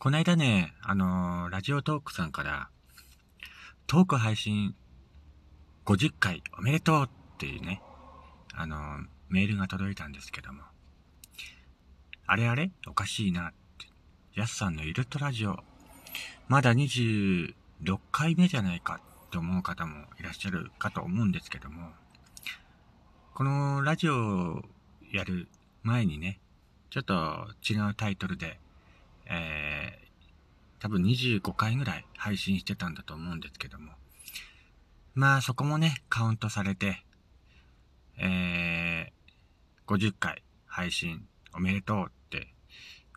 こないだね、あのーラジオトークさんから、トーク配信50回おめでとうっていうね、あのーメールが届いたんですけども、あれあれおかしいなって。やすさんのイルトラジオ、まだ26回目じゃないかって思う方もいらっしゃるかと思うんですけども、このラジオをやる前にね、ちょっと違うタイトルで、えー、多分25回ぐらい配信してたんだと思うんですけども。まあそこもね、カウントされて、えー、50回配信おめでとうって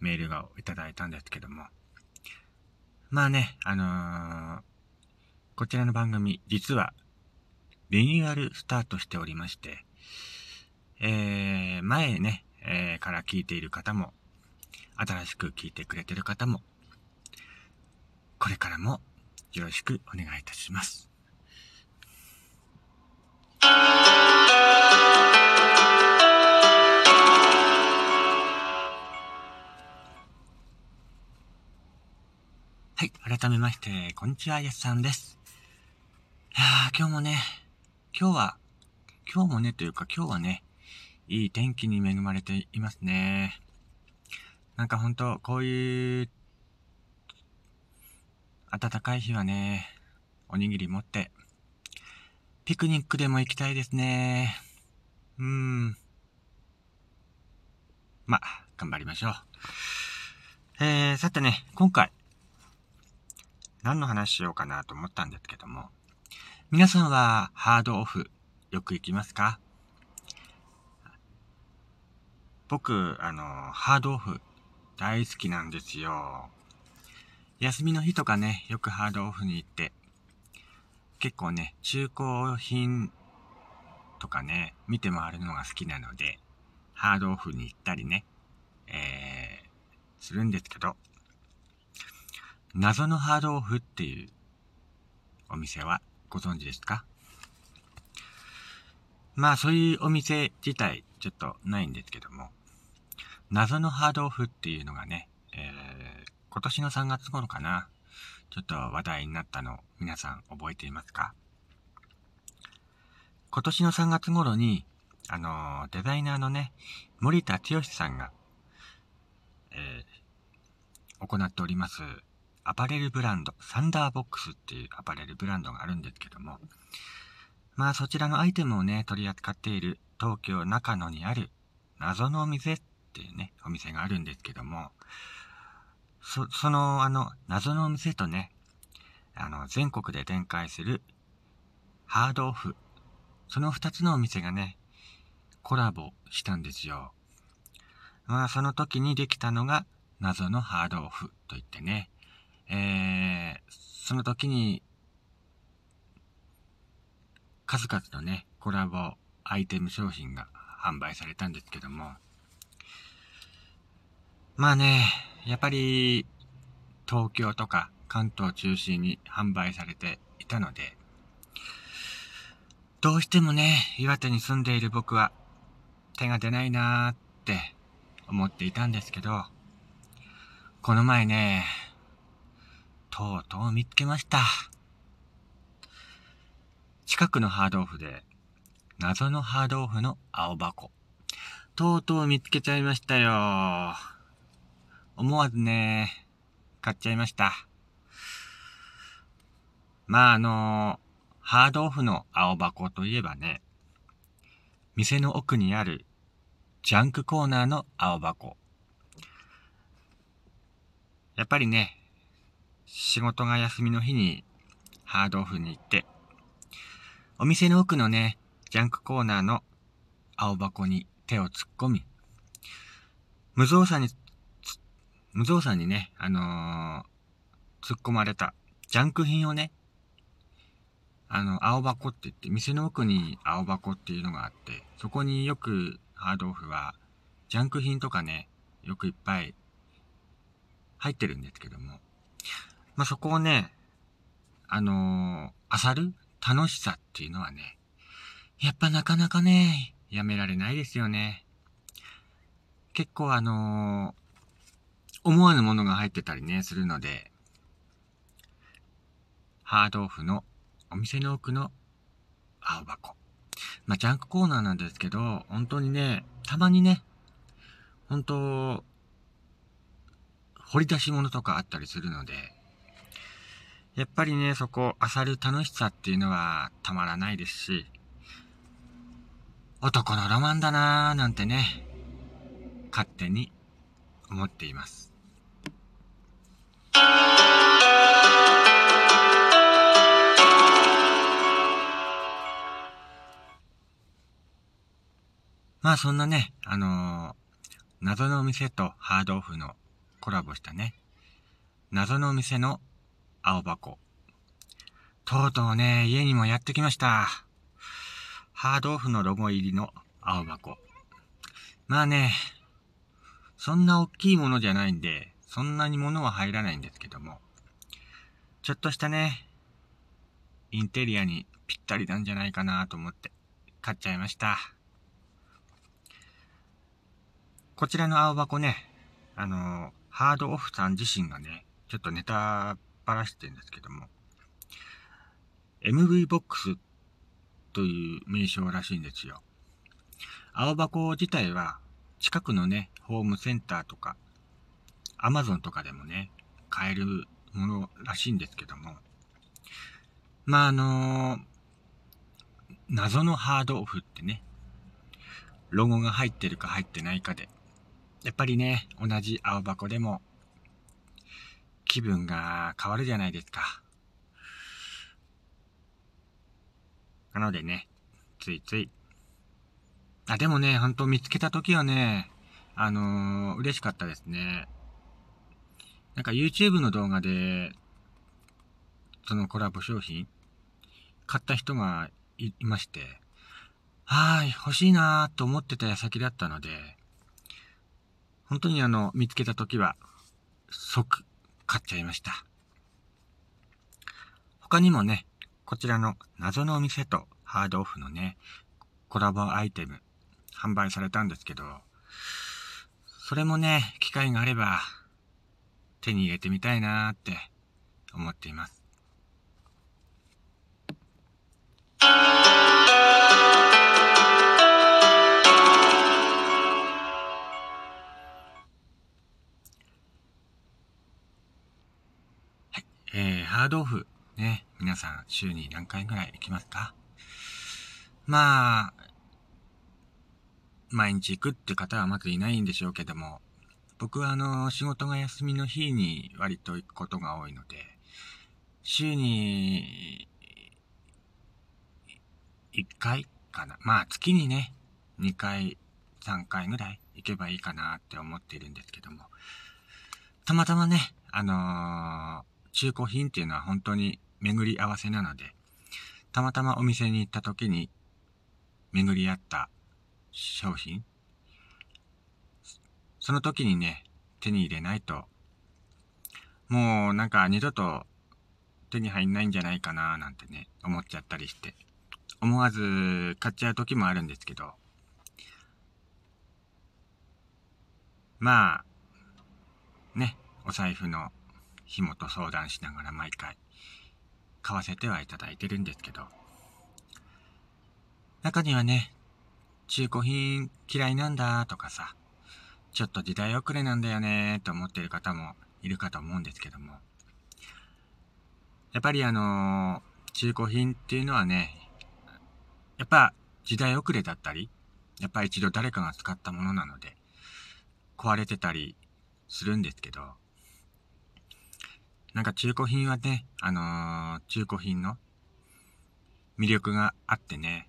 メールがいただいたんですけども。まあね、あのーこちらの番組、実は、リニューアルスタートしておりまして、えー、前ね、えーから聞いている方も、新しく聞いてくれてる方も、これからもよろしくお願いいたします。はい、改めまして、こんにちは、やすさんです。いやー、今日もね、今日は、今日もねというか今日はね、いい天気に恵まれていますね。なんかほんと、こういう、暖かい日はね、おにぎり持って、ピクニックでも行きたいですね。うーん。ま、頑張りましょう。えー、さてね、今回、何の話しようかなと思ったんですけども、皆さんはハードオフ、よく行きますか？僕、あの、ハードオフ、大好きなんですよ。休みの日とかね、よくハードオフに行って、結構ね、中古品とかね、見て回るのが好きなので、ハードオフに行ったりね、えー、するんですけど、謎のハードオフっていうお店はご存知ですか？まあそういうお店自体ちょっとないんですけども、謎のハードオフっていうのがね、えー、今年の3月頃かな、ちょっと話題になったの皆さん覚えていますか？今年の3月頃に、あのーデザイナーのね、森田剛さんが、えー、行っております、アパレルブランド、サンダーボックスっていうアパレルブランドがあるんですけども、まあそちらのアイテムをね、取り扱っている東京中野にある謎の店っっていうね、お店があるんですけども、そ、そのあの謎のお店とね、あの全国で展開するハードオフ、その二つのお店がね、コラボしたんですよ。まあその時にできたのが謎のハードオフといってね、えー、その時に、数々のね、コラボアイテム商品が販売されたんですけども、まあね、やっぱり、東京とか関東中心に販売されていたので、どうしてもね、岩手に住んでいる僕は手が出ないなーって思っていたんですけど、この前ね、とうとう見つけました。近くのハードオフで、謎のハードオフの青箱。とうとう見つけちゃいましたよ。思わずね、買っちゃいました。まああのハードオフの青箱といえばね、店の奥にあるジャンクコーナーの青箱。やっぱりね、仕事が休みの日にハードオフに行って、お店の奥のね、ジャンクコーナーの青箱に手を突っ込み、無造作に、無造作にね、あのー突っ込まれた。ジャンク品をね、あの、青箱って言って、店の奥に青箱っていうのがあって、そこによくハードオフは、ジャンク品とかね、よくいっぱい入ってるんですけども、まあ、そこをね、あのー、漁る？楽しさっていうのはね、やっぱなかなかね、やめられないですよね。結構あの思わぬものが入ってたりね、するので、ハードオフのお店の奥の青箱。まあ、ジャンクコーナーなんですけど、本当にね、たまにね、本当、掘り出し物とかあったりするので、やっぱりね、そこ、漁る楽しさっていうのはたまらないですし、男のロマンだなーなんてね、勝手に思っています。まあそんなね、あのー、謎のお店とハードオフのコラボしたね、謎のお店の青箱。とうとうね、家にもやってきました。ハードオフのロゴ入りの青箱。まあね、そんな大きいものじゃないんで、そんなに物は入らないんですけども、ちょっとしたね、インテリアにぴったりなんじゃないかなと思って買っちゃいました。こちらの青箱ね、あの、ハードオフさん自身がね、ちょっとネタばらしてるんですけども、MV ボックスという名称らしいんですよ。青箱自体は近くのね、ホームセンターとか、アマゾンとかでもね、買えるものらしいんですけども、まああのー、謎のハードオフってね、ロゴが入ってるか入ってないかで、やっぱりね、同じ青箱でも、気分が変わるじゃないですか。なのでね、ついつい。あ、でもね、ほんと見つけた時はね、あのー、嬉しかったですね。なんか YouTube の動画で、そのコラボ商品、買った人がいまして、はい、欲しいなーと思ってた矢先だったので、本当にあの、見つけた時は、即、買っちゃいました。他にもね、こちらの謎のお店とハードオフのね、コラボアイテム、販売されたんですけど、それもね、機会があれば、手に入れてみたいなーって思っています。えー、ハードオフ、ね、皆さん週に何回ぐらい行きますか？まあ、毎日行くって方はまずいないんでしょうけども、僕はあの、仕事が休みの日に割と行くことが多いので、週に、1回かな。まあ月にね、2回、3回ぐらい行けばいいかなって思っているんですけども、たまたまね、あのー中古品っていうのは本当に巡り合わせなので、たまたまお店に行った時に巡り合った商品、その時にね、手に入れないと、もうなんか二度と手に入んないんじゃないかななんてね、思っちゃったりして、思わず買っちゃう時もあるんですけど、まあ、ね、お財布の紐と相談しながら毎回買わせてはいただいてるんですけど、中にはね、中古品嫌いなんだとかさ、ちょっと時代遅れなんだよねと思ってる方もいるかと思うんですけども、やっぱりあのー、中古品っていうのはね、やっぱ時代遅れだったり、やっぱ一度誰かが使ったものなので、壊れてたりするんですけど、なんか中古品はね、あのー、中古品の魅力があってね、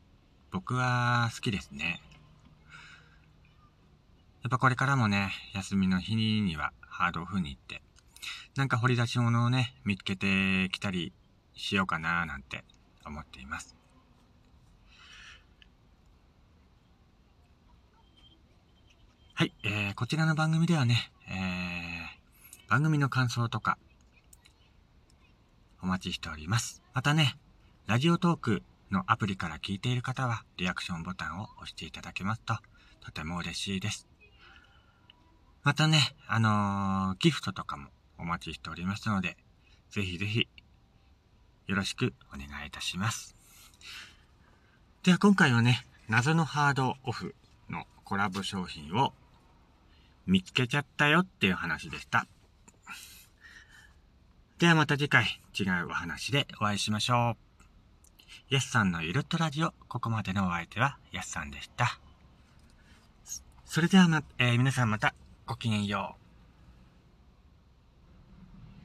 僕は好きですね。やっぱこれからもね、休みの日にはハードオフに行って、なんか掘り出し物をね、見つけてきたりしようかななんて思っています。はい、えー、こちらの番組ではね、えー、番組の感想とか、お待ちしております。またね、ラジオトークのアプリから聞いている方は、リアクションボタンを押していただけますと、とても嬉しいです。またね、あのー、ギフトとかもお待ちしておりますので、ぜひぜひ、よろしくお願いいたします。では今回はね、謎のハードオフのコラボ商品を見つけちゃったよっていう話でした。ではまた次回違うお話でお会いしましょう。ヤスさんのゆるっとラジオ、ここまでのお相手はヤスさんでした。それではま、えー、皆さんまたごきげんよう。